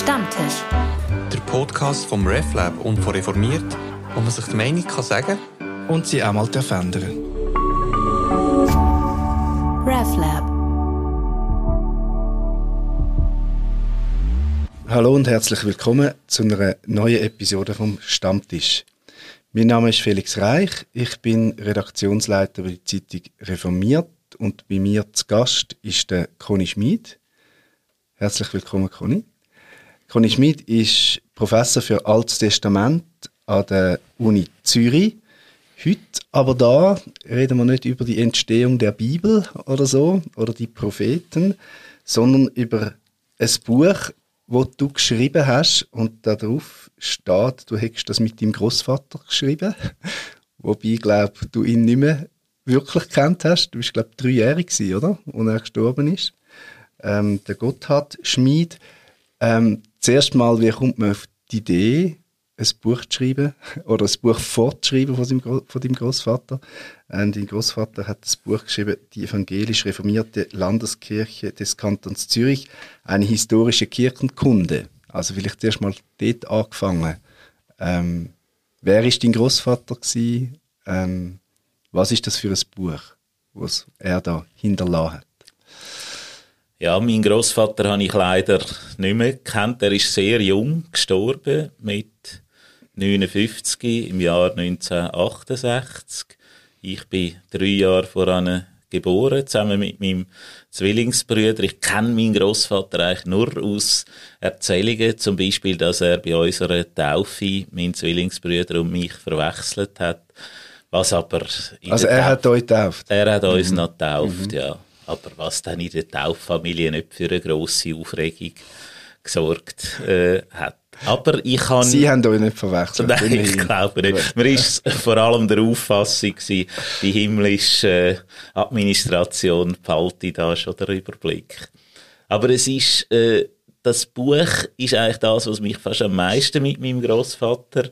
Stammtisch. Der Podcast vom RefLab und von Reformiert, wo man sich die Meinung kann sagen und sie auch mal verändern RefLab. Hallo und herzlich willkommen zu einer neuen Episode vom Stammtisch. Mein Name ist Felix Reich, ich bin Redaktionsleiter bei der Zeitung Reformiert und bei mir zu Gast ist der Conny Schmid. Herzlich willkommen, Conny. Conny Schmid ist Professor für Altes Testament an der Uni Zürich. Heute aber da reden wir nicht über die Entstehung der Bibel oder so oder die Propheten, sondern über ein Buch, wo du geschrieben hast und darauf steht, du hättest das mit deinem Großvater geschrieben, wobei glaube, du ihn nicht mehr wirklich kennt hast. Du bist glaube dreijährig oder, als er gestorben ist. Ähm, der Gotthard Schmid. Ähm, zuerst mal, wie kommt man auf die Idee, ein Buch zu schreiben oder ein Buch fortzuschreiben von seinem, von deinem Großvater? Ähm, dein Großvater hat das Buch geschrieben, die evangelisch reformierte Landeskirche des Kantons Zürich, eine historische Kirchenkunde. Also vielleicht zuerst mal dort angefangen. Ähm, wer ist dein Großvater Ähm, was ist das für ein Buch, was er da hinterlassen hat? Ja, mein Großvater habe ich leider nicht mehr gekannt. Er ist sehr jung gestorben, mit 59 im Jahr 1968. Ich bin drei Jahre voran geboren, zusammen mit meinem Zwillingsbrüder. Ich kenne meinen Großvater eigentlich nur aus Erzählungen, zum Beispiel, dass er bei unserer Taufe meinen Zwillingsbrüder und mich verwechselt hat. Was aber also er hat euch getauft? Er hat uns mhm. noch getauft, mhm. ja. Aber was dann in der Tauffamilie nicht für eine grosse Aufregung gesorgt äh, hat. Aber ich kann... Sie haben euch nicht verwechselt? Nein, ich glaube nicht. Man ist vor allem der Auffassung gewesen, die himmlische Administration behalte da schon den Überblick. Aber es ist... Äh, das Buch ist eigentlich das, was mich fast am meisten mit meinem Großvater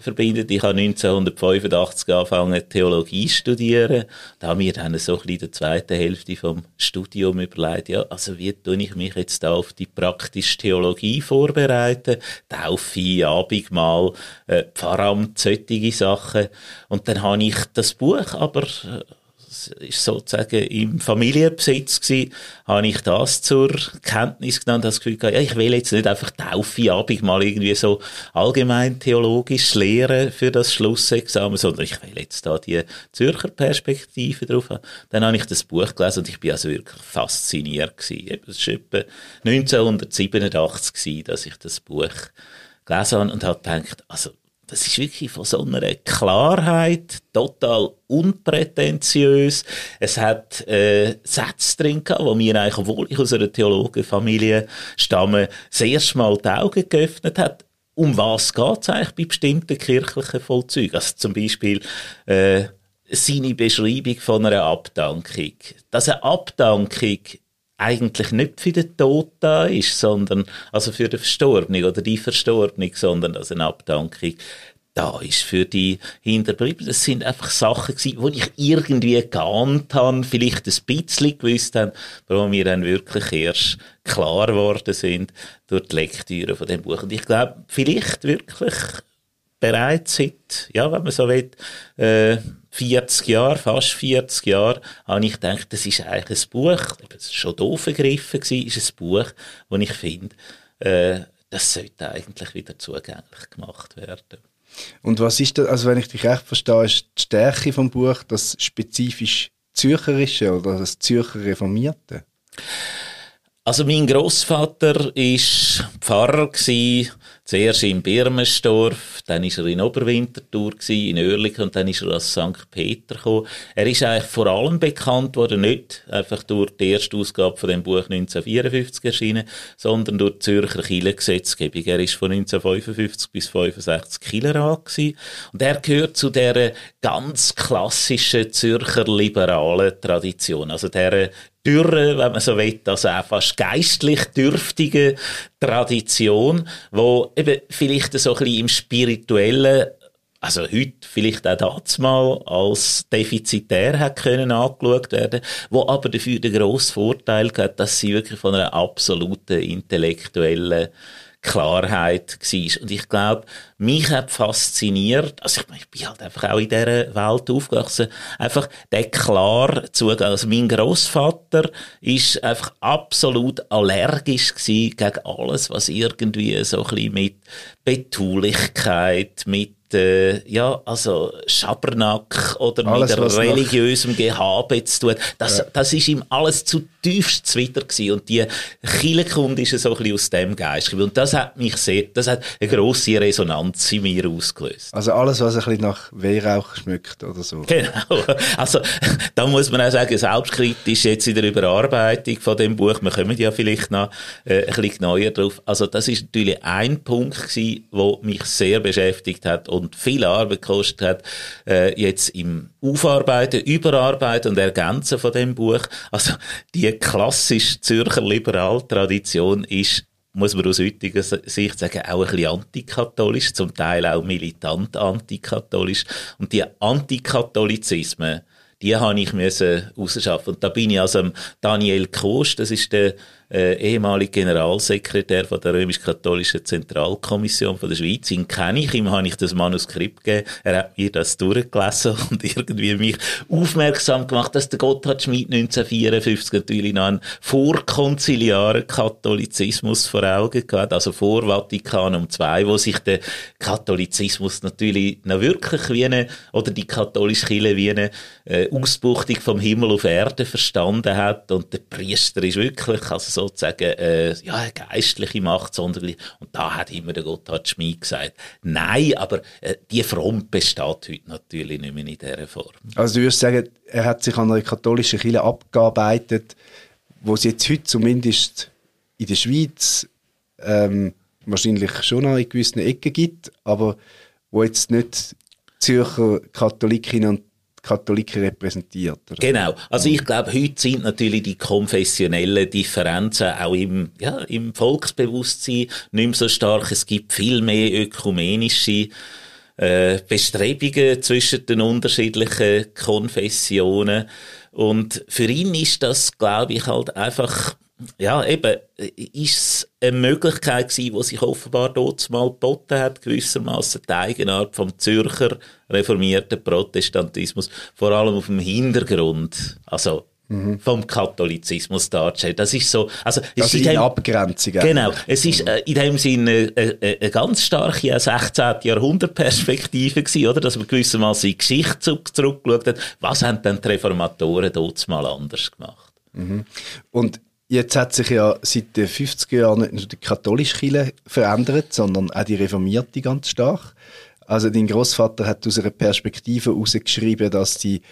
verbindet. Ich habe 1985 angefangen, Theologie zu studieren. Da haben wir dann so in der zweiten Hälfte vom Studium überlegt, ja, also wie tue ich mich jetzt da auf die praktische Theologie vorbereiten? Taufe, Abendmahl, äh, Pfarramt, solche Sachen. Und dann habe ich das Buch aber äh, ist sozusagen im Familienbesitz gewesen, habe ich das zur Kenntnis genommen, das Gefühl gehabt, ja, ich will jetzt nicht einfach Taufe, Abend mal irgendwie so allgemein theologisch lehren für das Schlussexamen, sondern ich will jetzt da die Zürcher Perspektive drauf haben. Dann habe ich das Buch gelesen und ich bin also wirklich fasziniert gewesen. Es war etwa 1987 gewesen, dass ich das Buch gelesen habe und habe gedacht, also das ist wirklich von so einer Klarheit, total unprätentiös. Es hat äh, Sätze drin gehabt, wo mir eigentlich, obwohl ich aus einer Theologenfamilie stamme, das erste Mal die Augen geöffnet hat. Um was geht es eigentlich bei bestimmten kirchlichen Vollzügen? Also zum Beispiel äh, seine Beschreibung von einer Abdankung. Dass eine Abdankung eigentlich nicht für den Tod da ist, sondern, also für den Verstorbenen oder die Verstorbenen, sondern als eine Abdankung da ist für die Hinterbliebenen. Das sind einfach Sachen gewesen, wo ich irgendwie geahnt habe, vielleicht ein bisschen gewusst habe, aber wo mir dann wirklich erst klar geworden sind durch die Lektüre von dem Buch. Und ich glaube, vielleicht wirklich bereits seit, ja, wenn man so will, äh, 40 Jahre, fast 40 Jahre, habe ich gedacht, das ist eigentlich ein Buch, das ist schon doof gegriffen war, ist ein Buch, wo ich finde, äh, das sollte eigentlich wieder zugänglich gemacht werden. Und was ist das, also wenn ich dich recht verstehe, ist die Stärke vom Buch das spezifisch Zürcherische oder das Zürcher Reformierte? Also mein Großvater ist Pfarrer gsi, zuerst in Birmensdorf, dann ist er in Oberwinterthur gsi, in Oerlikon und dann ist er als St. Peter gekommen. Er ist eigentlich vor allem bekannt worden, nicht einfach durch die erste Ausgabe von dem Buch 1954 erschienen, sondern durch die Zürcher Kirchengesetzgebung. Er ist von 1955 bis 65 Kirchenrat gsi und er gehört zu der ganz klassischen Zürcher liberalen Tradition, also der dürre, wenn man so will, also auch fast geistlich dürftige Tradition, wo eben vielleicht so ein bisschen im spirituellen also heute vielleicht auch das mal als defizitär hat können angeschaut werden, wo aber dafür den grossen Vorteil hat, dass sie wirklich von einer absoluten intellektuellen Klarheit war. Und ich glaube, mich hat fasziniert, also ich, ich bin halt einfach auch in dieser Welt aufgewachsen, einfach der klar Zugang. Also mein Großvater ist einfach absolut allergisch gegen alles, was irgendwie so ein bisschen mit Betulichkeit, mit äh, ja, also Schabernack oder alles, mit religiösem Gehabe zu tun. Das, ja. das ist ihm alles zutiefst zuwider gewesen. Und die Kirchenkunde ist so ein bisschen aus dem Geist. Und das hat mich sehr, das hat eine grosse Resonanz in mir ausgelöst. Also alles, was ein bisschen nach Weihrauch schmeckt oder so. Genau. Also, da muss man auch sagen, selbstkritisch jetzt in der Überarbeitung von dem Buch, wir kommen ja vielleicht noch äh, ein bisschen neuer drauf. Also, das ist natürlich ein Punkt gewesen, der mich sehr beschäftigt hat und und viel Arbeit gekostet hat, äh, jetzt im Aufarbeiten, Überarbeiten und Ergänzen von dem Buch. Also die klassische Zürcher Liberaltradition ist muss man aus heutiger Sicht sagen, auch ein bisschen antikatholisch, zum Teil auch militant antikatholisch. Und die Antikatholizismen, die habe ich müssen rausschaffen. Und da bin ich also Daniel Kost, das ist der äh, ehemaliger Generalsekretär von der römisch-katholischen Zentralkommission von der Schweiz. Ihn kenne ich, ihm habe ich das Manuskript gegeben. Er hat mir das durchgelesen und irgendwie mich aufmerksam gemacht, dass der Gotthard Schmid 1954 natürlich noch einen vorkonziliaren Katholizismus vor Augen hat, also vor Vatikanum II, wo sich der Katholizismus natürlich noch wirklich wie eine, oder die katholische Kirche wie eine äh, Ausbuchtung vom Himmel auf Erde verstanden hat und der Priester ist wirklich, also so sozusagen äh, ja, geistliche Macht, sondern und da hat immer der Gotthard Schmid gesagt, nein, aber äh, die Front besteht heute natürlich nicht mehr in dieser Form. Also du würdest sagen, er hat sich an einer katholischen Kirche abgearbeitet, wo es jetzt heute zumindest in der Schweiz ähm, wahrscheinlich schon noch in gewissen Ecken gibt, aber wo jetzt nicht Zürcher Katholikinnen und Katholiken repräsentiert. Oder? Genau. Also ich glaube, heute sind natürlich die konfessionellen Differenzen auch im, ja, im Volksbewusstsein nicht mehr so stark. Es gibt viel mehr ökumenische äh, Bestrebungen zwischen den unterschiedlichen Konfessionen. Und für ihn ist das, glaube ich, halt einfach ja, eben, ist es eine Möglichkeit gewesen, die sich offenbar dort mal geboten hat, gewissermaßen die Eigenart vom Zürcher reformierten Protestantismus, vor allem auf dem Hintergrund, also mhm. vom Katholizismus darzustellen. Das ist so, also es ist eine Abgrenzung. Genau, es ist äh, in dem Sinne eine, eine, eine ganz starke 16. Jahrhundertperspektive gewesen, oder, dass man gewissermaßen in die Geschichte zurückgeschaut hat. Was haben denn die Reformatoren dort mal anders gemacht? Mhm. Und Jetzt hat sich ja seit den 50er Jahren nicht nur die katholische Kirche verändert, sondern auch die reformierte ganz stark. Also dein Großvater hat aus einer Perspektive herausgeschrieben, dass die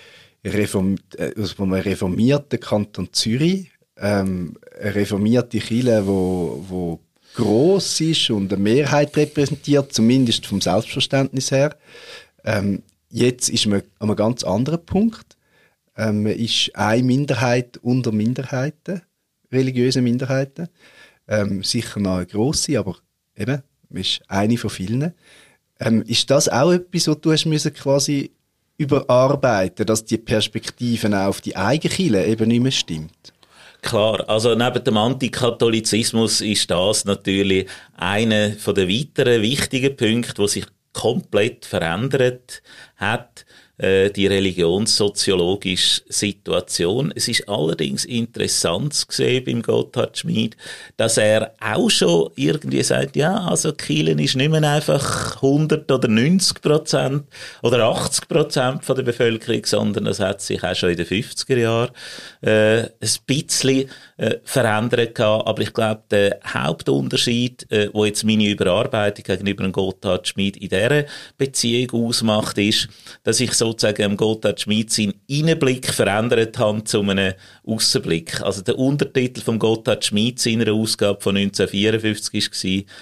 Reform äh, aus reformierten Kanton Zürich ähm, eine reformierte Kirche, wo, wo groß ist und eine Mehrheit repräsentiert, zumindest vom Selbstverständnis her. Ähm, jetzt ist man an einem ganz anderen Punkt. Ähm, man ist eine Minderheit unter Minderheiten religiöse Minderheiten. Ähm, sicher noch eine grosse, aber eben, ist eine von vielen. Ähm, ist das auch etwas, was du hast müssen quasi überarbeiten, dass die Perspektiven auch auf die eigene Kirche eben nicht mehr stimmt? Klar, also neben dem Antikatholizismus ist das natürlich einer den weiteren wichtigen Punkte, wo sich komplett verändert hat. Äh, die religionssoziologische Situation. Es ist allerdings interessant gesehen beim Gotthard Schmid, dass er auch schon irgendwie sagt, ja, also Kielen ist nicht mehr einfach 100 oder 90 Prozent oder 80 Prozent von der Bevölkerung, sondern das hat sich auch schon in den 50er Jahren äh, ein bisschen äh, verändert gehabt. Aber ich glaube, der Hauptunterschied, äh, wo jetzt meine Überarbeitung gegenüber dem Gotthard Schmid in dieser Beziehung ausmacht, ist, dass ich sozusagen am Gotthard Schmid seinen Innenblick verändert habe zu einem Aussenblick. Also der Untertitel vom Gotthard Schmid seiner Ausgabe von 1954 war,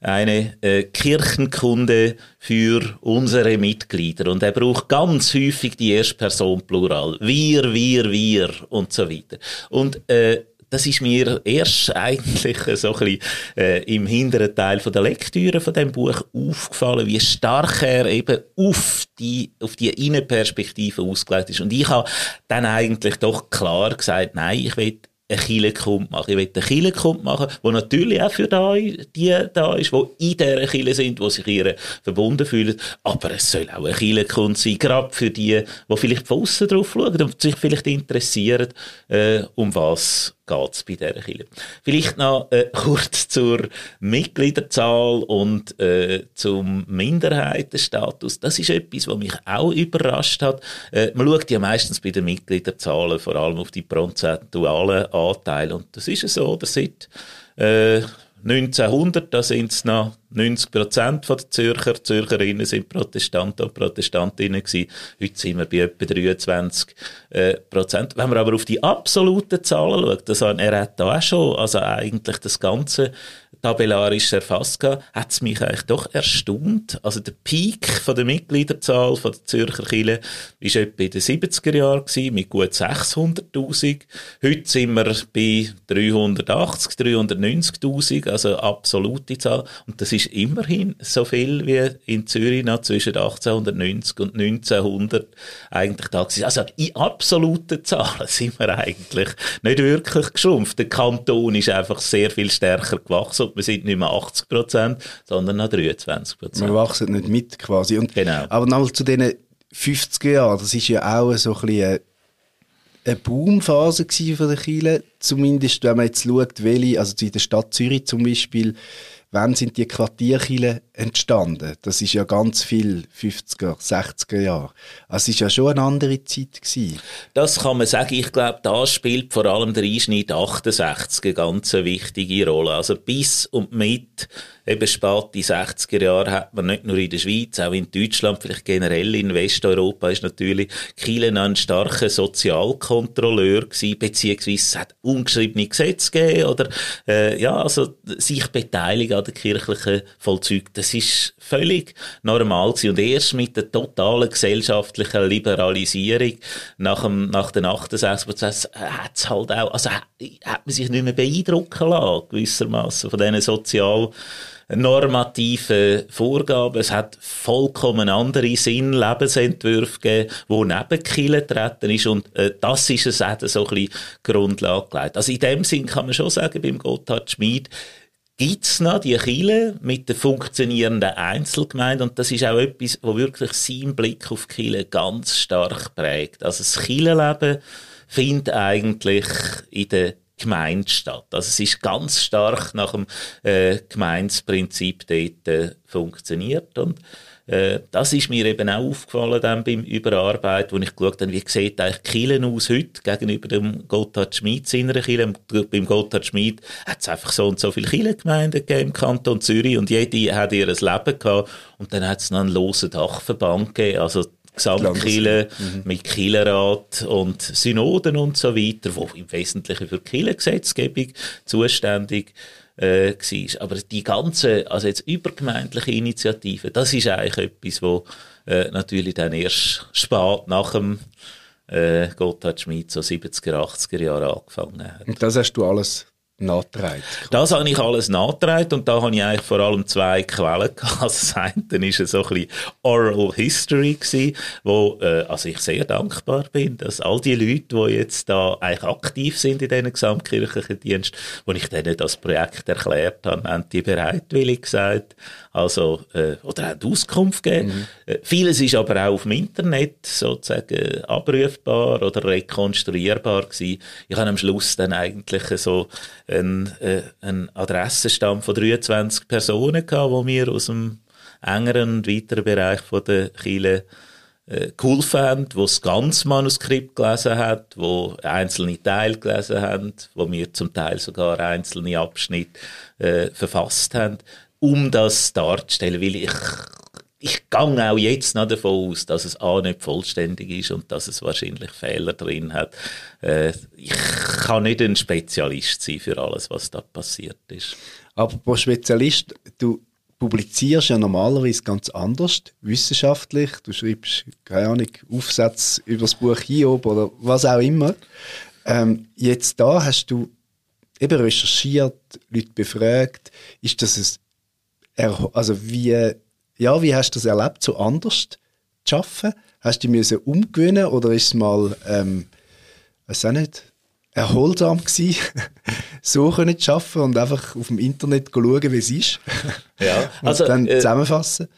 eine äh, Kirchenkunde für unsere Mitglieder. Und er braucht ganz häufig die Erstperson Plural. Wir, wir, wir und so weiter. Und äh, das ist mir erst eigentlich so ein bisschen, äh, im hinteren Teil von der Lektüre von dem Buch aufgefallen, wie stark er eben auf die, auf die Innenperspektive ausgelegt ist. Und ich habe dann eigentlich doch klar gesagt, nein, ich will einen Kirchenkund machen. Ich will einen Kirchenkund machen, der natürlich auch für die da ist, die in dieser Kirche sind, die sich ihr verbunden fühlen. Aber es soll auch ein Kirchenkund sein, gerade für die, die vielleicht von außen drauf schauen und sich vielleicht interessieren, äh, um was geht es bei dieser Kirche. Vielleicht noch äh, kurz zur Mitgliederzahl und äh, zum Minderheitenstatus. Das ist etwas, was mich auch überrascht hat. Äh, man schaut ja meistens bei den Mitgliederzahlen vor allem auf die prozentualen Anteile und das ist so, dass seit äh, 1900, da sind es noch 90 Prozent der Zürcher, Zürcherinnen sind Protestanten und Protestantinnen gewesen. Heute sind wir bei etwa 23 äh, Prozent. Wenn man aber auf die absoluten Zahlen schaut, das hat er hat da auch schon, also eigentlich das ganze tabellarisch erfasst hat es mich eigentlich doch erstaunt. Also der Peak von der Mitgliederzahl von der Zürcher Kirche war etwa in den 70er Jahren mit gut 600'000. Heute sind wir bei 380, 390'000, also absolute Zahl. Und das ist immerhin so viel wie in Zürich noch zwischen 1890 und 1900 eigentlich da gewesen. Also in absoluten Zahlen sind wir eigentlich nicht wirklich geschrumpft. Der Kanton ist einfach sehr viel stärker gewachsen wir sind nicht mehr 80 Prozent, sondern noch 23 Prozent. Wir wachsen nicht mit quasi. Und, genau. Aber nochmal zu diesen 50er Jahren, das ist ja auch so ein bisschen eine Boomphase von der Chile. Zumindest, wenn man jetzt schaut, welche, also in der Stadt Zürich zum Beispiel, wann sind die Quartierkirchen entstanden? Das ist ja ganz viel 50er, 60er Jahre. Also es ist ja schon eine andere Zeit gewesen. Das kann man sagen. Ich glaube, da spielt vor allem der Einschnitt 68 eine ganz wichtige Rolle. Also bis und mit eben spät die 60er Jahre hat man nicht nur in der Schweiz, auch in Deutschland, vielleicht generell in Westeuropa ist natürlich Kiel ein starker Sozialkontrolleur gewesen, beziehungsweise es hat ungeschriebene Gesetze gegeben oder äh, ja, also sich beteiligen an der kirchlichen Vollzug, das ist völlig normal gewesen. Und erst mit der totalen gesellschaftlichen Liberalisierung nach, dem, nach den 68 Prozess hat es halt auch, also hat, hat man sich nicht mehr beeindrucken lassen, gewissermaßen von diesen sozial normativen Vorgaben. Es hat vollkommen andere Sinn, Lebensentwürfe gegeben, die neben Kiel treten ist. Und äh, das ist es auch so ein bisschen Grundlage gelegt. Also in dem Sinn kann man schon sagen, beim Gotthard Schmid, gibt's noch die Chile mit der funktionierenden Einzelgemeinde und das ist auch etwas, wo wirklich seinen Blick auf Chile ganz stark prägt. Also das Chile-Leben findet eigentlich in der Gemeinde statt. Also es ist ganz stark nach dem äh, Gemeindeprinzip dort äh, funktioniert und äh, das ist mir eben auch aufgefallen dann beim Überarbeiten, wo ich geschaut habe, wie sieht eigentlich Kielen aus heute gegenüber dem Gotthard Schmid seiner Kielen. Beim Gotthard Schmid hat es einfach so und so viele Kirchengemeinden gegeben im Kanton Zürich und jede hat ihr Leben gehabt und dann hat es noch einen losen Dachverband gegeben, also Gesamtkirche mhm. mit Kirchenrat und Synoden und so weiter, wo im Wesentlichen für Kirchengesetzgebung zuständig äh, war. Aber die ganze, also jetzt übergemeindliche Initiative, das ist eigentlich etwas, wo äh, natürlich dann erst spät nach dem äh, Gotthard Schmid so 70er, 80er Jahre angefangen hat. Und das hast du alles nachgetragen? Das habe ich alles nachgetragen und da habe ich eigentlich vor allem zwei Quellen gehabt. Also das eine war so ein bisschen Oral History gewesen, wo äh, also ich sehr dankbar bin, dass all die Leute, die jetzt da eigentlich aktiv sind in diesen gesamtkirchlichen Dienst, wo ich denen das Projekt erklärt habe, haben die bereitwillig gesagt, also äh, oder haben Auskunft gegeben. Mhm. Äh, vieles ist aber auch auf dem Internet sozusagen abrufbar oder rekonstruierbar gewesen. Ich habe am Schluss dann eigentlich so einen, äh, einen Adressenstamm von 23 Personen gehabt, wo wir aus dem engeren und weiteren Bereich von der äh, geholfen haben, wo das ganze Manuskript gelesen hat, wo einzelne Teile gelesen haben, wo wir zum Teil sogar einzelne Abschnitte äh, verfasst haben, um das darzustellen, weil ich ich gehe auch jetzt noch davon aus, dass es A nicht vollständig ist und dass es wahrscheinlich Fehler drin hat. Äh, ich kann nicht ein Spezialist sein für alles, was da passiert ist. Aber pro Spezialist, du publizierst ja normalerweise ganz anders, wissenschaftlich. Du schreibst, keine Ahnung, Aufsätze über das Buch Hiob oder was auch immer. Ähm, jetzt da hast du eben recherchiert, Leute befragt. Ist das ein, also wie ja, wie hast du das erlebt, so anders zu arbeiten? Hast du dich umgewöhnen oder ist es mal, ähm, weiß auch nicht, erholsam gewesen, so können zu arbeiten und einfach auf dem Internet schauen, wie es ist. Ja, also, und dann äh, zusammenfassen.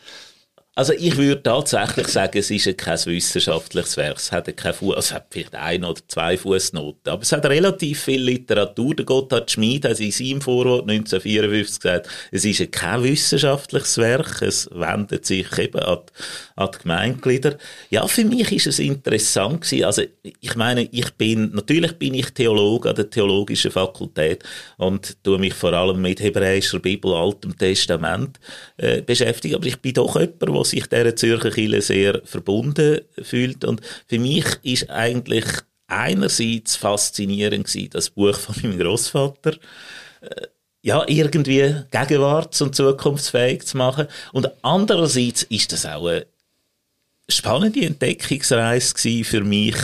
Also ich würde tatsächlich sagen, es ist kein wissenschaftliches Werk. Es hat, kein Fu es hat vielleicht ein oder zwei Fußnoten, aber es hat relativ viel Literatur. Der Gotthard Schmid hat in seinem Vorwort 1954 gesagt, es ist kein wissenschaftliches Werk, es wendet sich eben an, an die Gemeinglieder. Ja, für mich ist es interessant gewesen. Also ich meine, ich bin, natürlich bin ich Theologe an der Theologischen Fakultät und tue mich vor allem mit hebräischer Bibel, Altem Testament äh, beschäftigen, aber ich bin doch jemand, der sich dieser Zürcher Kirche sehr verbunden fühlt. Und für mich ist eigentlich einerseits faszinierend gewesen, das Buch von meinem Großvater äh, ja, irgendwie gegenwarts- und zukunftsfähig zu machen. Und andererseits ist das auch eine spannende Entdeckungsreise für mich,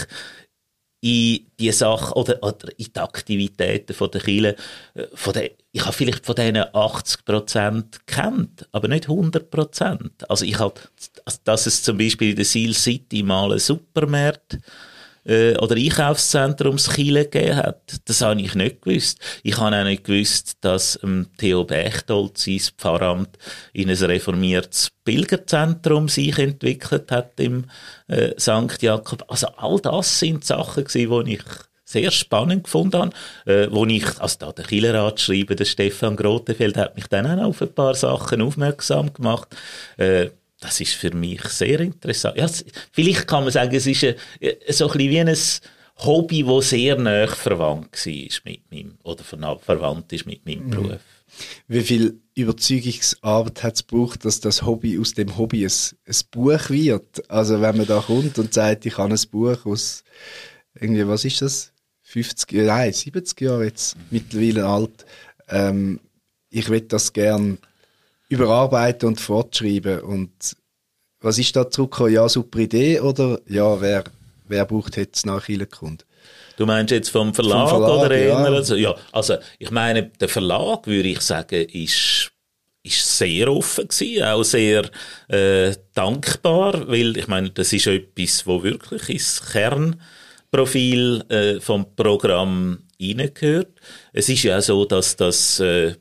in die Sache oder, oder in die Aktivitäten von der Kirche, äh, von der, ich habe vielleicht von denen 80 Prozent kennt, aber nicht 100 Prozent. Also ich habe, dass es zum Beispiel in der Seal City mal einen Supermarkt äh, oder Einkaufszentrums Chile gegeben hat. Das habe ich nicht gewusst. Ich habe auch nicht gewusst, dass ähm, Theo Bechtold sein Pfarramt in ein reformiertes Pilgerzentrum sich entwickelt hat im äh, St. Jakob. Also all das sind Sachen gewesen, die ich sehr spannend gefunden habe, äh, wo ich, also da der Killerrat schreiben, der Stefan Grotefeld hat mich dann auch auf ein paar Sachen aufmerksam gemacht. Äh, das ist für mich sehr interessant. Ja, vielleicht kann man sagen, es ist ein, so ein bisschen wie ein Hobby, das sehr nah verwandt war mit meinem, oder verwandt ist mit meinem mhm. Beruf. Wie viel Überzeugungsarbeit hat es gebraucht, dass das Hobby aus dem Hobby ein, ein Buch wird? Also wenn man da kommt und sagt, ich habe ein Buch aus irgendwie, was ist das? 50, nein, 70 Jahre jetzt, mittlerweile alt. Ähm, ich will das gern überarbeiten und fortschreiben. Und was ist da zurückgekommen? Ja, super Idee oder ja, wer, wer braucht jetzt nach kommt? Du meinst jetzt vom Verlag, vom Verlag oder? Ja. Also, ja, also ich meine, der Verlag, würde ich sagen, ist ist sehr offen gewesen, auch sehr äh, dankbar, weil ich meine, das ist etwas, wo wirklich ins Kernprofil äh, vom Programm hineingehört. Es ist ja auch so, dass das äh,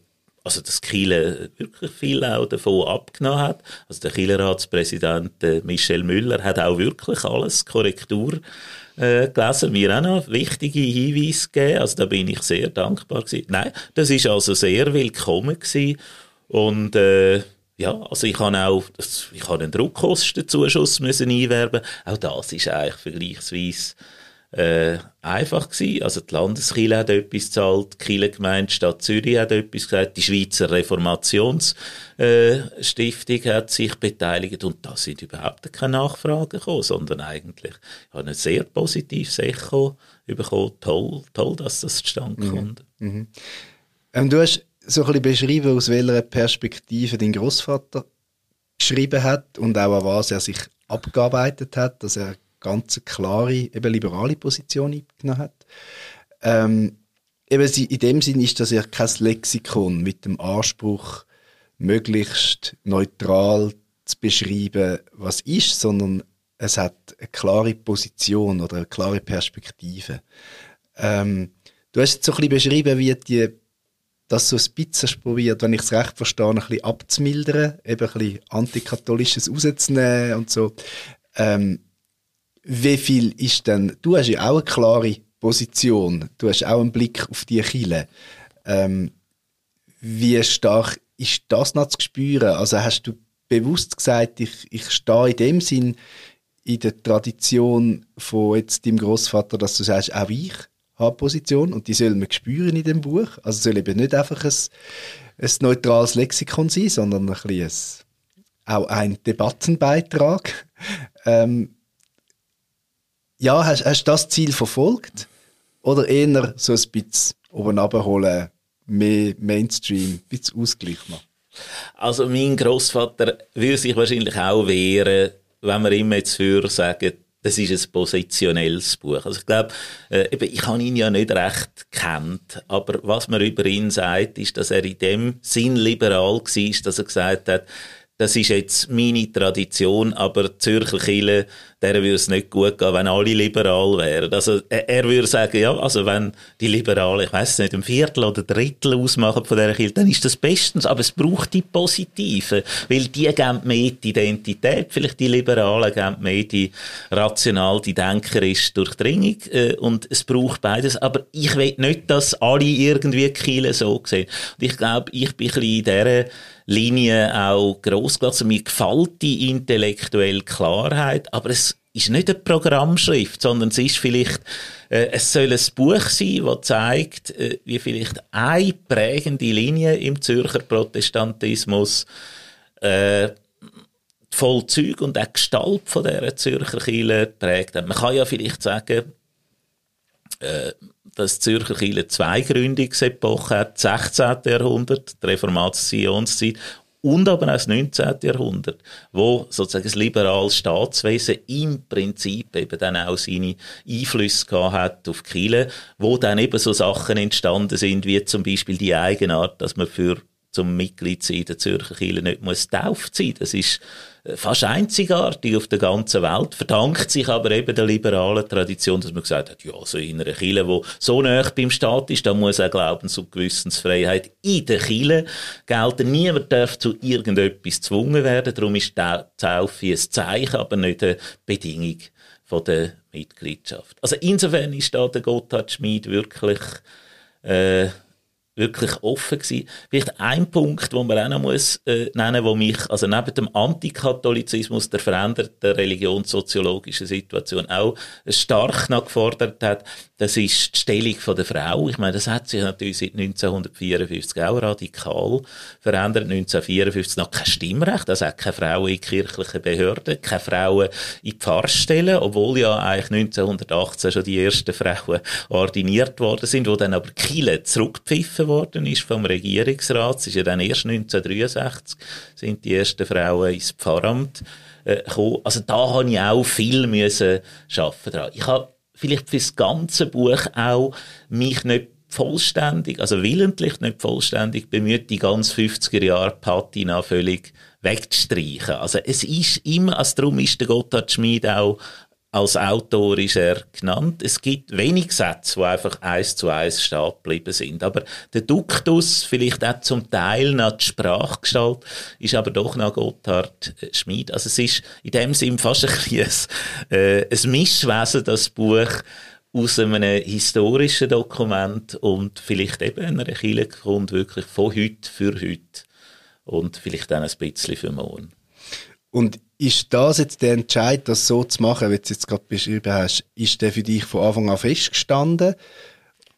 also das Kiel wirklich viel auch davon abgenommen hat. Also der Kielerratspräsident äh, Michel Müller hat auch wirklich alles Korrektur äh, gelesen, mir auch noch wichtige Hinweise gegeben. Also da bin ich sehr dankbar gewesen. Nein, das ist also sehr willkommen gewesen. und äh, ja, also ich habe auch, ich habe einen Druckkostenzuschuss müssen einwerben. Auch das ist eigentlich vergleichsweise äh, einfach gewesen. Also die Landeskirche hat etwas gezahlt, die Kirchengemeinde Stadt Zürich hat etwas gesagt, die Schweizer Reformationsstiftung äh, hat sich beteiligt und da sind überhaupt keine Nachfragen gekommen, sondern eigentlich ich habe ein sehr positives Echo bekommen. Toll, toll, dass das zustande mhm. kommt. Mhm. Ähm, du hast so ein bisschen beschrieben, aus welcher Perspektive dein Großvater geschrieben hat und auch an was er sich abgearbeitet hat, dass er ganz klare, eben liberale Position eingenommen hat. Ähm, eben in dem Sinn ist das ja kein Lexikon mit dem Anspruch, möglichst neutral zu beschreiben, was ist, sondern es hat eine klare Position oder eine klare Perspektive. Ähm, du hast jetzt so ein bisschen beschrieben, wie die, das so ein bisschen probiert, wenn ich es recht verstehe, ein bisschen abzumildern, eben ein bisschen antikatholisches rauszunehmen und so. Ähm, wie viel ist denn, du hast ja auch eine klare Position, du hast auch einen Blick auf die Kille. Ähm, wie stark ist das noch zu spüren? Also hast du bewusst gesagt, ich, ich stehe in dem Sinn in der Tradition von jetzt deinem Großvater, dass du sagst, auch ich habe Position und die sollen wir spüren in dem Buch. Also soll eben nicht einfach ein, ein neutrales Lexikon sein, sondern ein bisschen ein, auch ein Debattenbeitrag. Ähm, ja, hast, hast du das Ziel verfolgt? Oder eher so ein bisschen oben abholen, mehr Mainstream, ein bisschen Ausgleich machen? Also mein Großvater würde sich wahrscheinlich auch wehren, wenn wir immer jetzt für sagen, das ist ein positionelles Buch. Also ich glaube, äh, ich habe ihn ja nicht recht kennt, aber was man über ihn sagt, ist, dass er in dem Sinn liberal war, dass er gesagt hat, das ist jetzt meine Tradition, aber Zürcher Kirche, der würde es nicht gut gehen, wenn alle liberal wären. Also er, würde sagen, ja, also wenn die Liberalen, ich weiß nicht, ein Viertel oder Drittel ausmachen von dieser Kirche, dann ist das bestens. Aber es braucht die Positiven, weil die geben mehr die Identität, vielleicht die Liberalen geben mehr die rational, die denkerische Durchdringung äh, und es braucht beides. Aber ich will nicht, dass alle irgendwie Kiele so sehen. Und ich glaube, ich bin ein bisschen in dieser Linie auch gross gelassen. Mir gefällt die intellektuelle Klarheit, aber es ist nicht eine Programmschrift, sondern es ist vielleicht, äh, es soll ein Buch sein, das zeigt, äh, wie vielleicht eine prägende Linie im Zürcher Protestantismus äh, Vollzug und auch Gestalt von dieser Zürcher Kirche prägt. Man kann ja vielleicht sagen, äh, dass die Zürcher Kirche zwei Gründungsepochen hat, 16. Jahrhundert, die Reformationszeit und aber auch das 19. Jahrhundert, wo sozusagen das liberales Staatswesen im Prinzip eben dann auch seine Einflüsse gehabt hat auf Kirche, wo dann eben so Sachen entstanden sind, wie zum Beispiel die Eigenart, dass man für zum Mitglied sein der Zürcher Kirche nicht muss tauft sein. Das ist fast einzigartig auf der ganzen Welt, verdankt sich aber eben der liberalen Tradition, dass man gesagt hat, ja, so in einer Kirche, wo so nah beim Staat ist, da muss auch Glaubens- und Gewissensfreiheit in der Kirche gelten. Niemand darf zu irgendetwas gezwungen werden, darum ist die Taufe ein Zeichen, aber nicht eine Bedingung von der Mitgliedschaft. Also insofern ist da der Gotthard Schmid wirklich äh, wirklich offen gewesen. Vielleicht ein Punkt, wo man auch noch muss, äh, nennen, wo mich, also neben dem Antikatholizismus, der veränderten religionssoziologischen Situation auch stark nachgefordert hat, das ist die Stellung von der Frau. Ich meine, das hat sich natürlich seit 1954 auch radikal verändert. 1954 noch kein Stimmrecht, also auch keine Frauen in kirchlichen Behörden, keine Frauen in Pfarrstellen, obwohl ja eigentlich 1918 schon die ersten Frauen ordiniert worden sind, wo dann aber Kille zurückgepfiffen worden ist vom Regierungsrat. Es ist ja dann erst 1963 sind die ersten Frauen ins Pfarramt äh, gekommen. Also da habe ich auch viel müssen schaffen dran. Ich habe vielleicht fürs ganze Buch auch mich nicht vollständig, also willentlich nicht vollständig bemüht, die ganz 50er Jahre Patina völlig wegzustreichen. Also es ist immer, also darum ist der Gotthard Schmid auch als Autor ist er genannt. Es gibt wenig Sätze, die einfach eins zu eins stehen geblieben sind. Aber der Duktus, vielleicht auch zum Teil nach die Sprachgestalt, ist aber doch nach Gotthard äh, Schmid. Also es ist in dem Sinn fast ein, ein, äh, ein Mischwesen, das Buch aus einem historischen Dokument und vielleicht eben einer Kirche kommt, wirklich von heute für heute und vielleicht auch ein bisschen für morgen. Und ist das jetzt der Entscheid, das so zu machen, wie du es jetzt gerade beschrieben hast, ist der für dich von Anfang an festgestanden?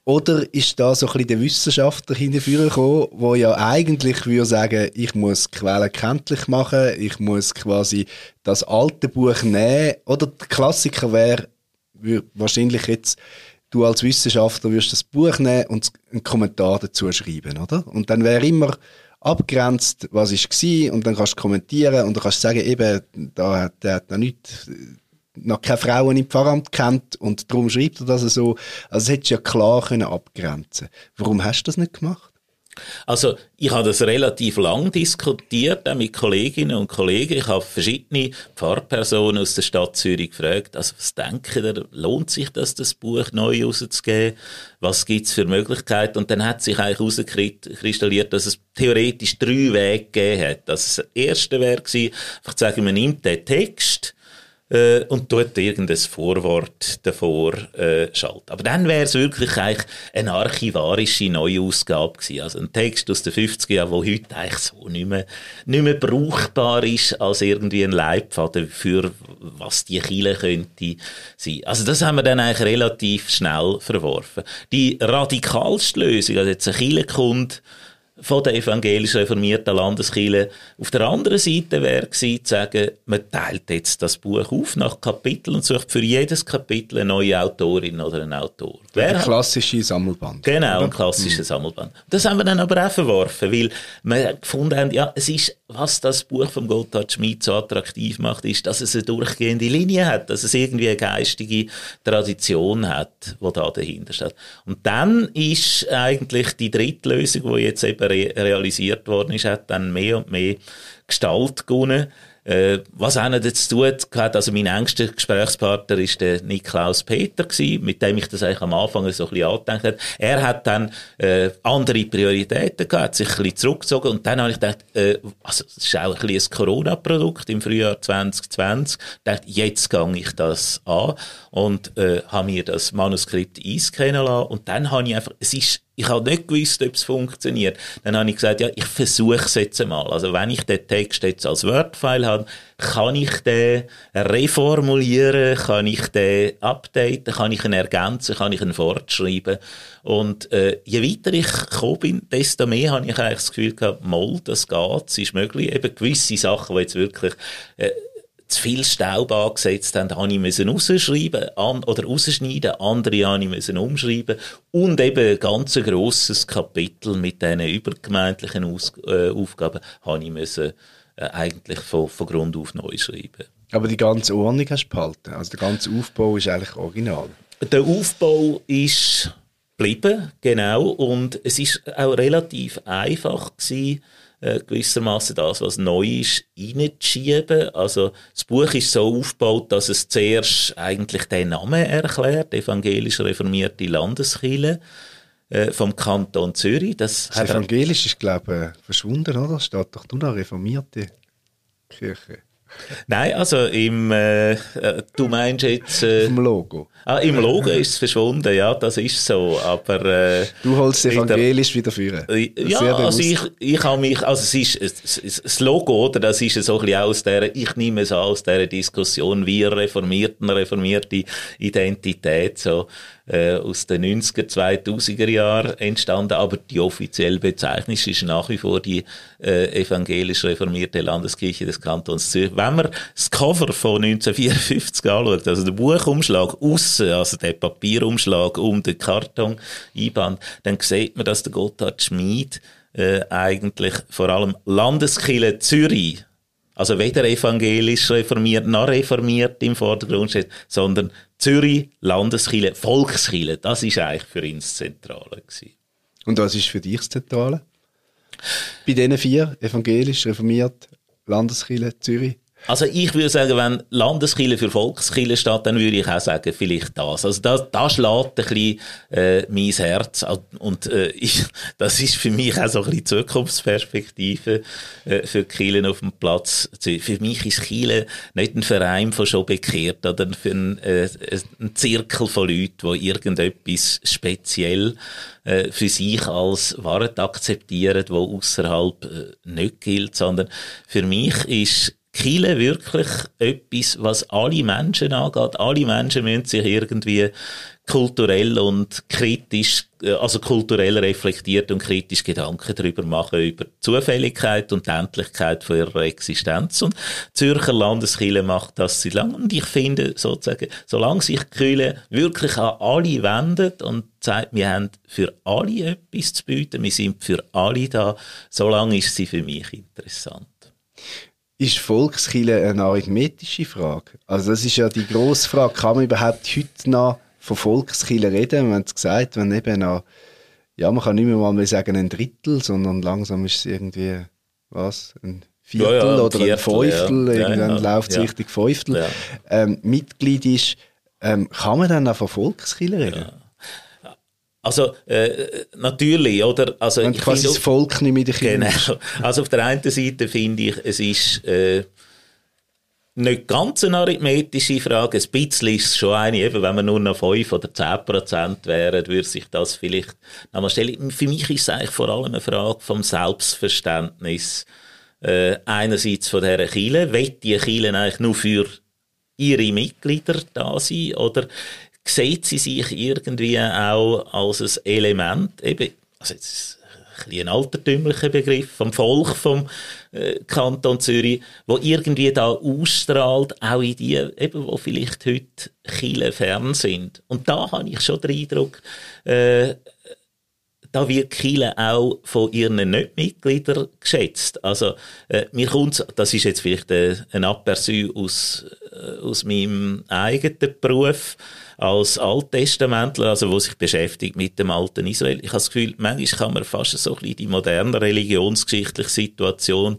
Oder ist da so ein bisschen der Wissenschaftler hingekommen, der ja eigentlich würde sagen, ich muss Quellen kenntlich machen, ich muss quasi das alte Buch nehmen. Oder der Klassiker wäre wahrscheinlich jetzt, du als Wissenschaftler würdest das Buch nehmen und einen Kommentar dazu schreiben, oder? Und dann wäre immer abgrenzt, was war und dann kannst du kommentieren und dann kannst du sagen, eben, da hat, der hat noch nicht, noch keine Frauen im Pfarramt kennt und darum schreibt er das so. Also das hättest du ja klar können abgrenzen Warum hast du das nicht gemacht? Also, ich habe das relativ lang diskutiert, auch mit Kolleginnen und Kollegen. Ich habe verschiedene Pfarrpersonen aus der Stadt Zürich gefragt, also, was denken ihr, lohnt sich das, das Buch neu rauszugeben? Was gibt's für Möglichkeiten? Und dann hat sich eigentlich herauskristallisiert, dass es theoretisch drei Wege gegeben hat. Das erste wäre gewesen, einfach zu sagen, man nimmt den Text, äh, und dort irgendein Vorwort davor äh, schalten. Aber dann wäre es wirklich eigentlich eine archivarische Neuausgabe gewesen. Also ein Text aus den 50er Jahren, der heute eigentlich so nicht mehr, nicht mehr brauchbar ist als irgendwie ein Leitfaden für was die Chile könnte sein. Also das haben wir dann eigentlich relativ schnell verworfen. Die radikalste Lösung, also jetzt ein Chile kommt, von der evangelisch reformierten Landeskirche. Auf der anderen Seite wäre gewesen, zu sagen, man teilt jetzt das Buch auf nach Kapiteln und sucht für jedes Kapitel eine neue Autorin oder einen Autor. Ein klassischer Sammelband. Genau, ein klassischer mhm. Sammelband. Das haben wir dann aber auch verworfen, weil wir gefunden haben, ja, es ist, was das Buch von Gotthard Schmid so attraktiv macht, ist, dass es eine durchgehende Linie hat, dass es irgendwie eine geistige Tradition hat, die da dahinter steht. Und dann ist eigentlich die dritte Lösung, die jetzt eben re realisiert worden ist, hat dann mehr und mehr Gestalt gewonnen. Äh, was auch nicht dazu tut, also mein engster Gesprächspartner ist der Niklaus Peter gewesen, mit dem ich das eigentlich am Anfang so ein bisschen angedenkt habe. Er hat dann äh, andere Prioritäten gehabt, sich ein bisschen zurückgezogen und dann habe ich gedacht, äh, also das ist auch ein ein Corona-Produkt im Frühjahr 2020. Ich dachte, jetzt gehe ich das an und äh, habe mir das Manuskript einscannen lassen und dann habe ich einfach, es ist ich habe nicht gewusst, ob es funktioniert. Dann habe ich gesagt, ja, ich versuche es jetzt einmal. Also wenn ich den Text jetzt als Word-File habe, kann ich den reformulieren, kann ich den updaten, kann ich ihn ergänzen, kann ich ihn fortschreiben. Und äh, je weiter ich gekommen bin, desto mehr habe ich eigentlich das Gefühl gehabt, mal, das geht, es ist möglich. Eben gewisse Sachen, die jetzt wirklich... Äh, zu viel Staub angesetzt haben, habe ich müssen rausschreiben an, oder rausschneiden, andere habe ich müssen umschreiben und eben ein ganz grosses Kapitel mit diesen übergemeindlichen Aus äh, Aufgaben habe ich müssen äh, eigentlich von, von Grund auf neu schreiben. Aber die ganze Ordnung hast du behalten, also der ganze Aufbau ist eigentlich original. Der Aufbau ist geblieben, genau, und es ist auch relativ einfach gewesen, äh, gewissermaßen das, was neu ist, reinzuschieben. Also das Buch ist so aufgebaut, dass es zuerst eigentlich den Namen erklärt, evangelisch reformierte Landeskirche äh, vom Kanton Zürich. Das, das evangelisch ist, glaube ich, verschwunden, oder? Steht doch nur noch reformierte Kirche. Nein, also im, äh, äh, du meinst jetzt... Äh, Im Logo. Ah, im Logo ist es verschwunden, ja, das ist so, aber... Äh, du holst evangelisch wieder führen. Ja, also ich, ich habe mich, also es ist, das Logo, oder, das ist so ein bisschen aus der, ich nehme es aus der Diskussion, wir reformierten, reformierte Identität, so, äh, aus den 90er, 2000er Jahren entstanden, aber die offizielle Bezeichnung ist nach wie vor die äh, evangelisch reformierte Landeskirche des Kantons Zürich. Wenn man das Cover von 1954 anschaut, also der Buchumschlag aussen, also der Papierumschlag um den Karton einband, dann sieht man, dass der Gotthard Schmid äh, eigentlich vor allem Landeskirche Zürich also weder evangelisch reformiert noch reformiert im Vordergrund steht, sondern Zürich, Landeskirche, Volkskirche. Das ist eigentlich für ihn das Zentrale gewesen. Und was ist für dich das Zentrale? Bei diesen vier, evangelisch, reformiert, Landeskirche, Zürich? Also ich würde sagen, wenn Landeskirche für Volkskirche steht, dann würde ich auch sagen, vielleicht das. Also da, da schlägt ein bisschen äh, mein Herz und äh, ich, das ist für mich auch so ein bisschen Zukunftsperspektive äh, für Kirchen auf dem Platz. Für mich ist Kirche nicht ein Verein von schon bekehrt oder für ein, äh, ein Zirkel von Leuten, die irgendetwas speziell äh, für sich als Wahrheit akzeptieren, wo außerhalb äh, nicht gilt, sondern für mich ist Kille wirklich etwas, was alle Menschen angeht. Alle Menschen müssen sich irgendwie kulturell und kritisch, äh, also kulturell reflektiert und kritisch Gedanken darüber machen, über die Zufälligkeit und die Endlichkeit von ihrer Existenz. Und Zürcher Landeskirche macht das seit langem. Und ich finde, sozusagen, solange sich Kirche wirklich an alle wendet und sagt, wir haben für alle etwas zu bieten, wir sind für alle da, solange ist sie für mich interessant. Ist Volkskille eine arithmetische Frage? Also das ist ja die grosse Frage. Kann man überhaupt heute noch von Volkskille reden? Wir haben es gesagt, wenn eben noch, ja, man kann nicht mehr mal sagen ein Drittel, sondern langsam ist es irgendwie, was, ein Viertel ja, ja, ein oder Viertel, ein Fünftel, ja. irgendwann läuft es Richtung Fünftel, ähm, Mitglied ist, ähm, kann man dann auch von Volkskille reden? Also äh, natürlich, oder? Also Wenn ich quasi das Volk nicht mit den Kindern. Genau. Also auf der einen Seite finde ich, es ist äh, nicht ganz eine arithmetische Frage. Ein bisschen ist es schon eine, eben, wenn man nur noch 5 oder 10 Prozent wären, würde sich das vielleicht nochmal stellen. Für mich ist es eigentlich vor allem eine Frage vom Selbstverständnis. Äh, einerseits von dieser Chile. Will die Chile eigentlich nur für ihre Mitglieder da sein? Oder sieht sie sich irgendwie auch als ein Element, eben, also jetzt ein, ein altertümlicher Begriff vom Volk vom äh, Kanton Zürich, wo irgendwie da ausstrahlt, auch in die, eben, wo vielleicht heute Chile fern sind. Und da habe ich schon den Eindruck, äh, da wird Chile auch von ihren Nicht-Mitgliedern geschätzt. Also, äh, mir kommt, das ist jetzt vielleicht äh, ein Aperçu aus aus meinem eigenen Beruf als Alttestamentler, also wo sich beschäftigt mit dem alten Israel. Ich habe das Gefühl, manchmal kann man fast so ein bisschen die moderne religionsgeschichtliche Situation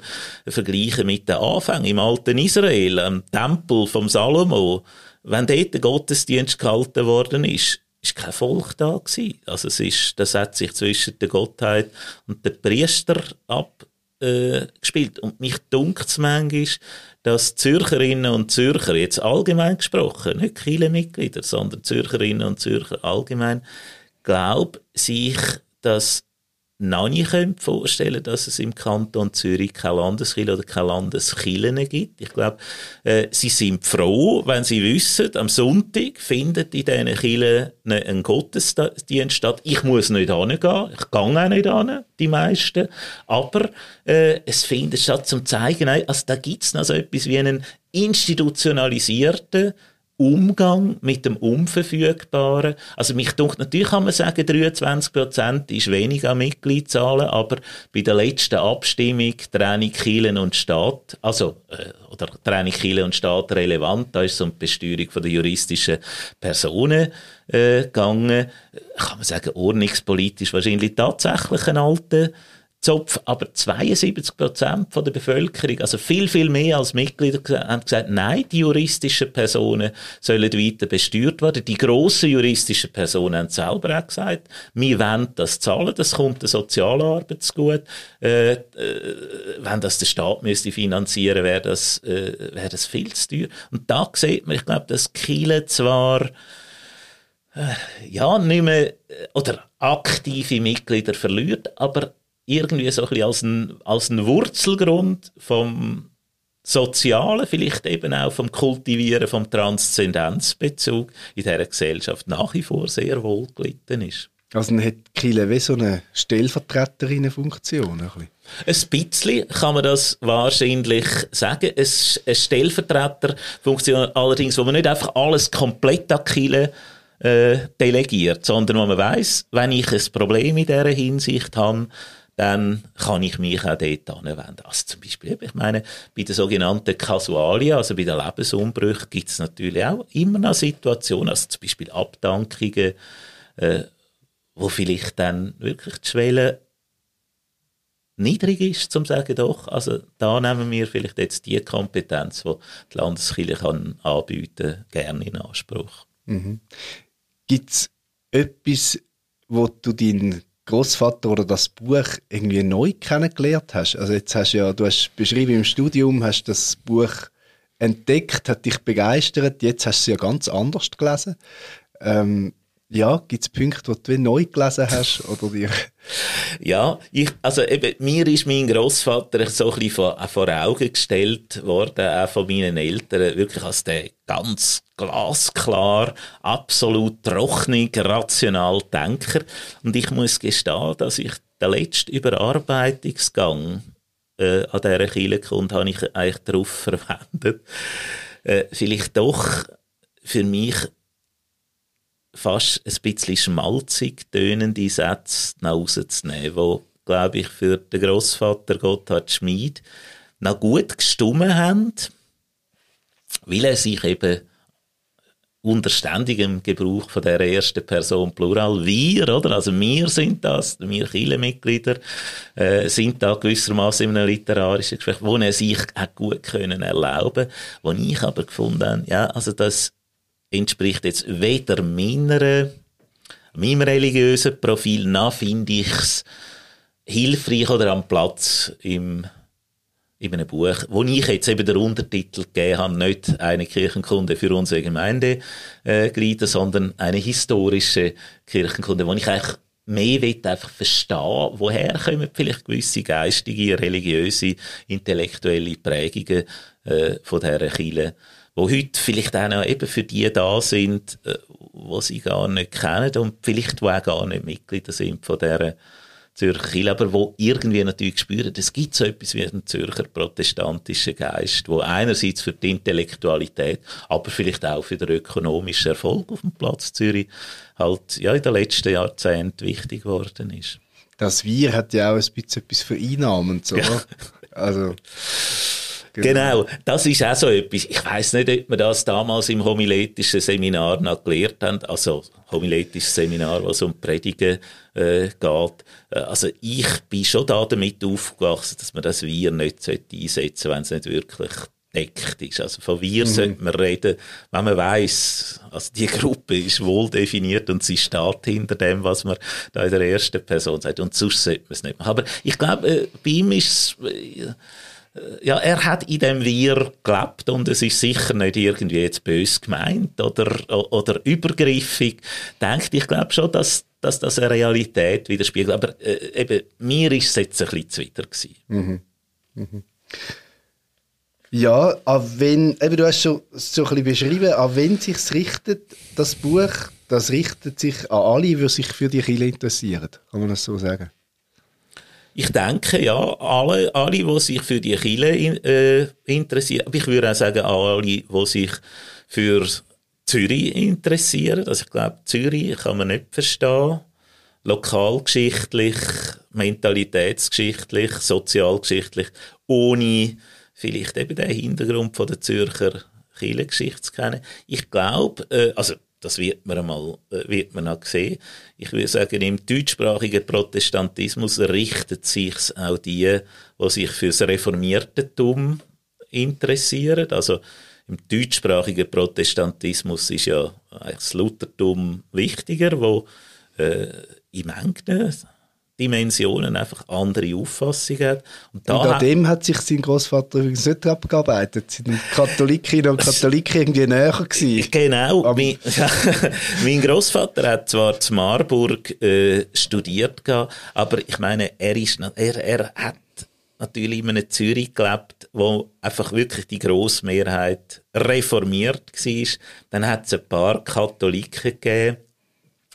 vergleichen mit den Anfängen im alten Israel, am Tempel vom Salomo. Wenn dort der Gottesdienst gehalten worden ist, ist kein Volk da gewesen. Also es ist, das hat sich zwischen der Gottheit und der Priester abgespielt. Äh, und mich dunkt es manchmal, dass Zürcherinnen und Zürcher, jetzt allgemein gesprochen, nicht viele Mitglieder, sondern Zürcherinnen und Zürcher allgemein, glauben, sich das noch nicht vorstellen dass es im Kanton Zürich keine Landeskirche oder keine Landeskirchen gibt. Ich glaube, äh, sie sind froh, wenn sie wissen, am Sonntag findet in diesen Kirchen ein Gottesdienst statt. Ich muss nicht hingehen, ich gehe auch nicht hin, die meisten. Aber äh, es findet statt, zum zu zeigen, also da gibt es noch so etwas wie einen institutionalisierten Umgang mit dem Unverfügbaren. Also mich dunkt natürlich kann man sagen, 23 Prozent ist weniger an Mitgliedszahlen, aber bei der letzten Abstimmung Training Kielen und Staat, also äh, oder Training Kielen und Staat relevant, da ist so eine Besteuerung von der juristischen Personen äh, gegangen. Kann man sagen, ordnungspolitisch wahrscheinlich tatsächlich ein alter Zopf, aber 72 Prozent der Bevölkerung, also viel, viel mehr als Mitglieder, haben gesagt, nein, die juristischen Personen sollen weiter besteuert werden. Die grossen juristischen Personen haben selber auch gesagt, wir wollen das zahlen, das kommt der Sozialarbeit gut. Äh, äh, wenn das der Staat müsste finanzieren, wäre das, äh, wäre das viel zu teuer. Und da sieht man, ich glaube, dass Kiel zwar äh, ja, nicht mehr, äh, oder aktive Mitglieder verliert, aber irgendwie so ein bisschen als ein, als ein Wurzelgrund vom Sozialen, vielleicht eben auch vom Kultivieren vom Transzendenzbezug in dieser Gesellschaft nach wie vor sehr wohl gelitten ist. Also dann hat Kille wie so eine Stellvertreterinnenfunktion. Ein bisschen. Ein bisschen kann man das wahrscheinlich sagen. Es eine Stellvertreterfunktion allerdings, wo man nicht einfach alles komplett an Kille äh, delegiert, sondern wo man weiß, wenn ich ein Problem in dieser Hinsicht habe, dann kann ich mich auch dort anwenden. Also zum Beispiel, ich meine, bei den sogenannten Kasualien, also bei den Lebensumbrüchen, gibt es natürlich auch immer noch Situationen, also zum Beispiel Abdankungen, äh, wo vielleicht dann wirklich die Schwelle niedrig ist, zum sagen doch, also da nehmen wir vielleicht jetzt die Kompetenz, die die Landeskirche kann anbieten, gerne in Anspruch. Mhm. Gibt es etwas, wo du deinen Großvater oder das Buch irgendwie neu kennengelernt hast? Also jetzt hast du ja, du hast beschrieben im Studium, hast das Buch entdeckt, hat dich begeistert, jetzt hast du es ja ganz anders gelesen. Ähm, ja, gibt es Punkte, die du neu gelesen hast oder dir? Ja, ich, also eben, mir ist mein Großvater so ein bisschen vor, vor Augen gestellt worden, auch von meinen Eltern, wirklich als der ganz glasklar, absolut trocknig, rational Denker. Und ich muss gestehen, dass ich den letzten Überarbeitungsgang äh, an dieser Kirchenkunde habe ich eigentlich darauf verwendet, äh, vielleicht doch für mich fast ein bisschen schmalzig tönende Sätze nach Hause zu nehmen, die, glaube ich, für den Grossvater Gotthard Schmid noch gut gestummen haben, weil er sich eben unter ständigem Gebrauch von der ersten Person Plural wir, oder? Also wir sind das, wir Kirchenmitglieder, äh, sind da gewissermaßen in einem literarischen Gespräch, wo er sich auch gut können erlauben, wo ich aber gefunden habe, ja, also das entspricht jetzt weder meiner, meinem religiösen Profil, noch finde ich es hilfreich oder am Platz im, in einem Buch, wo ich jetzt eben den Untertitel gegeben habe, nicht eine Kirchenkunde für unsere Gemeinde äh, sondern eine historische Kirchenkunde, wo ich eigentlich mehr will einfach verstehen, woher kommen vielleicht gewisse geistige, religiöse, intellektuelle Prägungen äh, von dieser Kirche wo heute vielleicht auch noch eben für die da sind, äh, wo sie gar nicht kennen und vielleicht wo auch gar nicht Mitglieder sind von dieser Zürcher Kirche, aber wo irgendwie natürlich spüren, es gibt so etwas wie einen Zürcher protestantischen Geist, wo einerseits für die Intellektualität, aber vielleicht auch für den ökonomischen Erfolg auf dem Platz Zürich halt ja in den letzten Jahrzehnten wichtig geworden ist. Das Wir hat ja auch ein bisschen etwas vereinnahmend, so. Ja. Also Genau. genau. das ist auch so etwas. Ich weiß nicht, ob wir das damals im homiletischen Seminar noch gelernt haben. Also, homiletisches Seminar, was um Predigen äh, geht. Äh, also, ich bin schon da damit aufgewachsen, dass man das Wir nicht einsetzen sollte, wenn es nicht wirklich deckt ist. Also von wir mhm. sollte man reden, wenn man weiß, also die Gruppe ist wohl definiert und sie steht hinter dem, was man da in der ersten Person sagt. Und sonst sollte man es nicht machen. Aber ich glaube, äh, bei ihm ist äh, ja, er hat in dem Wir gelebt und es ist sicher nicht irgendwie jetzt bös gemeint oder, oder übergriffig. Denkt, ich glaube schon, dass, dass das eine Realität widerspiegelt. Aber äh, eben, mir ist es jetzt ein bisschen zuwider gewesen. Mhm. Mhm. Ja, an wen, eben, du hast schon so ein bisschen beschrieben, an wen sich richtet, das Buch, das richtet sich an alle, die sich für die Kirche interessieren. Kann man das so sagen? Ich denke, ja, alle, alle die sich für die Kirche äh, interessieren, aber ich würde auch sagen, alle, die sich für Zürich interessieren. Also ich glaube, Zürich kann man nicht verstehen. Lokalgeschichtlich, mentalitätsgeschichtlich, sozialgeschichtlich, ohne vielleicht eben den Hintergrund von der Zürcher Kirchengeschichte zu kennen. Ich glaube, äh, also das wird man einmal äh, wird man auch sehen. Ich würde sagen, im deutschsprachigen Protestantismus richtet sich auch die, die sich fürs Reformiertentum interessieren. Also im deutschsprachigen Protestantismus ist ja eigentlich das Luthertum wichtiger, wo äh, in Mengen Dimensionen einfach andere Auffassungen hat. Und, da und an dem hat sich sein Großvater übrigens nicht abgearbeitet. Sind Katholikinnen und Katholiken irgendwie näher gewesen. Genau. mein, mein Großvater hat zwar zu Marburg äh, studiert, aber ich meine, er, ist, er, er hat natürlich in einem Zürich gelebt, wo einfach wirklich die Grossmehrheit reformiert war. Dann hat es ein paar Katholiken gegeben,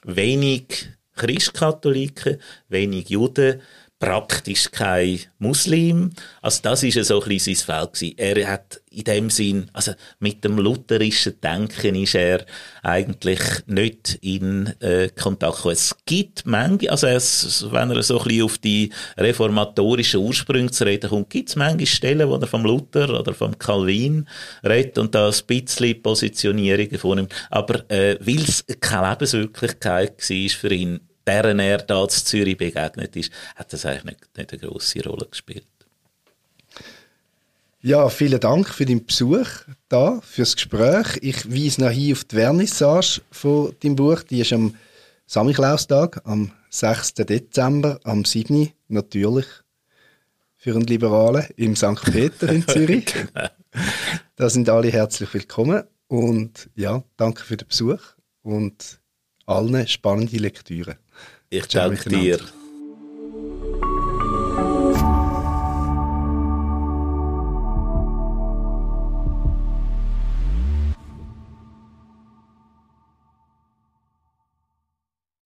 wenig Christkatholiken, wenig Juden, praktisch kein Muslim. Also das ist so ein bisschen sein Feld gewesen. Er hat in dem Sinn, also mit dem lutherischen Denken ist er eigentlich nicht in äh, Kontakt gekommen. Es gibt manche, also es, wenn er so ein bisschen auf die reformatorischen Ursprünge zu reden kommt, gibt es manche Stellen, wo er vom Luther oder vom Calvin redet und da ein bisschen Positionierungen vornimmt. Aber äh, weil es keine Lebenswirklichkeit war für ihn, deren er da zu Zürich begegnet ist, hat das eigentlich nicht, nicht eine grosse Rolle gespielt. Ja, vielen Dank für den Besuch da, fürs Gespräch. Ich weise noch hier auf die Vernissage von deinem Buch. Die ist am Samichlaustag, am 6. Dezember, am 7. natürlich für einen Liberalen im St. Peter in Zürich. genau. Da sind alle herzlich willkommen und ja, danke für den Besuch und allen spannende Lektüre. Ich danke dir.